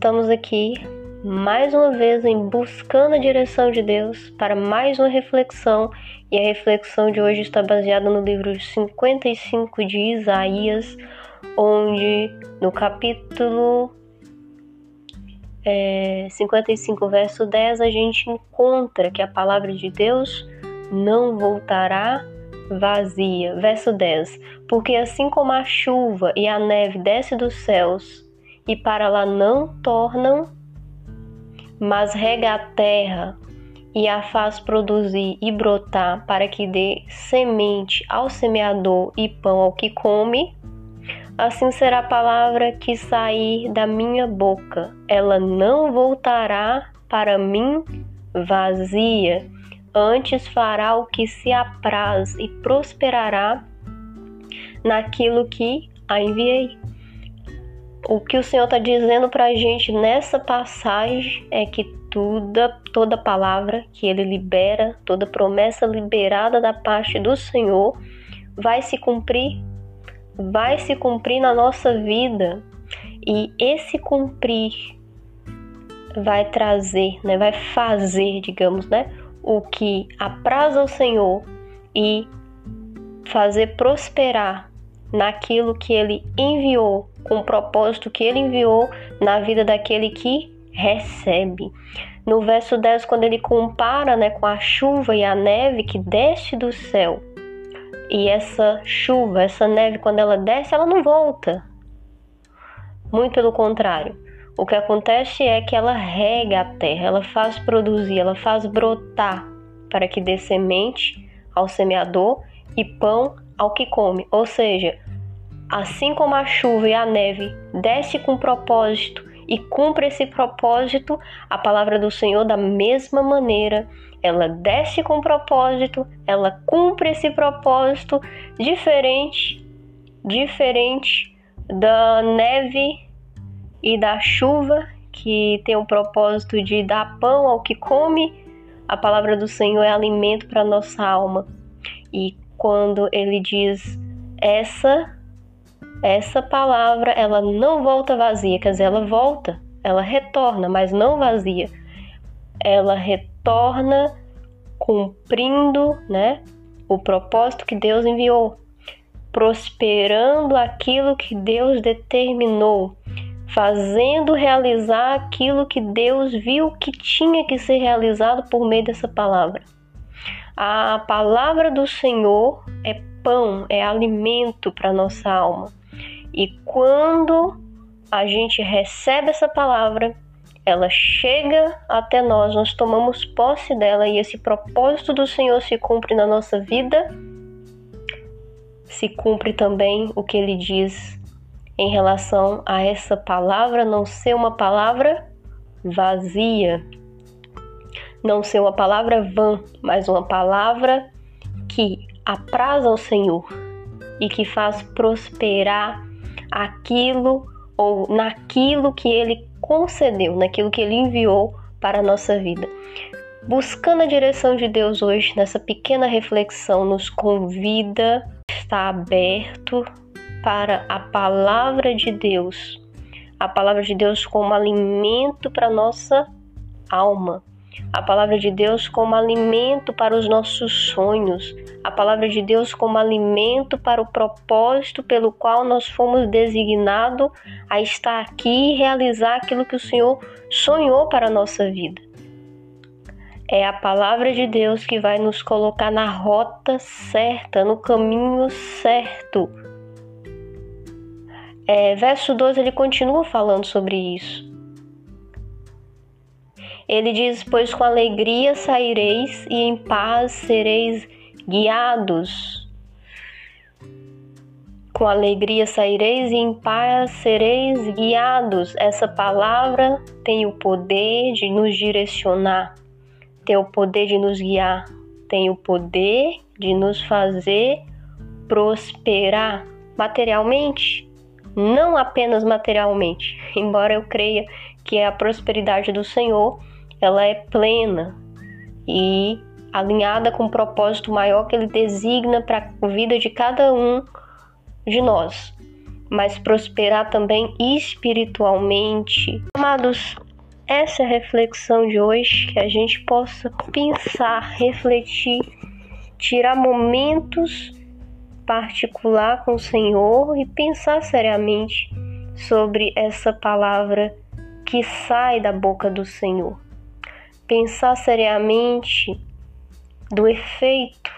Estamos aqui mais uma vez em buscando a direção de Deus para mais uma reflexão, e a reflexão de hoje está baseada no livro 55 de Isaías, onde no capítulo é, 55, verso 10, a gente encontra que a palavra de Deus não voltará vazia. Verso 10: Porque assim como a chuva e a neve desce dos céus e para lá não tornam, mas rega a terra e a faz produzir e brotar para que dê semente ao semeador e pão ao que come, assim será a palavra que sair da minha boca. Ela não voltará para mim vazia, antes fará o que se apraz e prosperará naquilo que a enviei. O que o Senhor está dizendo para a gente nessa passagem é que toda, toda palavra que Ele libera, toda promessa liberada da parte do Senhor vai se cumprir, vai se cumprir na nossa vida. E esse cumprir vai trazer, né, vai fazer, digamos, né, o que apraz ao Senhor e fazer prosperar naquilo que ele enviou, com o propósito que ele enviou na vida daquele que recebe. No verso 10, quando ele compara né, com a chuva e a neve que desce do céu, e essa chuva, essa neve, quando ela desce, ela não volta. Muito pelo contrário. O que acontece é que ela rega a terra, ela faz produzir, ela faz brotar para que dê semente ao semeador e pão ao que come. Ou seja, assim como a chuva e a neve desce com propósito e cumpre esse propósito, a palavra do Senhor da mesma maneira, ela desce com propósito, ela cumpre esse propósito diferente, diferente da neve e da chuva que tem o propósito de dar pão ao que come. A palavra do Senhor é alimento para nossa alma. E quando ele diz essa essa palavra ela não volta vazia, quer dizer, ela volta, ela retorna, mas não vazia. Ela retorna cumprindo, né, o propósito que Deus enviou, prosperando aquilo que Deus determinou, fazendo realizar aquilo que Deus viu que tinha que ser realizado por meio dessa palavra. A palavra do Senhor é pão, é alimento para nossa alma. E quando a gente recebe essa palavra, ela chega até nós, nós tomamos posse dela e esse propósito do Senhor se cumpre na nossa vida, se cumpre também o que ele diz em relação a essa palavra não ser uma palavra vazia, não ser uma palavra vã, mas uma palavra que apraz ao Senhor e que faz prosperar aquilo ou naquilo que ele concedeu, naquilo que ele enviou para a nossa vida. Buscando a direção de Deus hoje, nessa pequena reflexão, nos convida, está aberto para a palavra de Deus, a palavra de Deus como alimento para nossa alma, a palavra de Deus como alimento para os nossos sonhos, a palavra de Deus como alimento para o propósito pelo qual nós fomos designados a estar aqui e realizar aquilo que o Senhor sonhou para a nossa vida. É a palavra de Deus que vai nos colocar na rota certa, no caminho certo. É, verso 12 ele continua falando sobre isso. Ele diz: Pois com alegria saireis e em paz sereis guiados. Com alegria saireis e em paz sereis guiados. Essa palavra tem o poder de nos direcionar, tem o poder de nos guiar, tem o poder de nos fazer prosperar materialmente, não apenas materialmente, embora eu creia que a prosperidade do Senhor ela é plena e alinhada com o propósito maior que ele designa para a vida de cada um de nós. mas prosperar também espiritualmente. Amados, essa é a reflexão de hoje, que a gente possa pensar, refletir, tirar momentos particular com o Senhor e pensar seriamente sobre essa palavra que sai da boca do Senhor. Pensar seriamente do efeito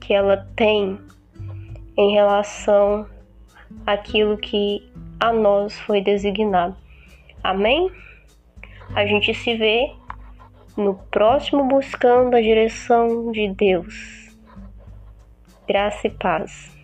que ela tem em relação àquilo que a nós foi designado. Amém? A gente se vê no próximo buscando a direção de Deus. Graça e paz.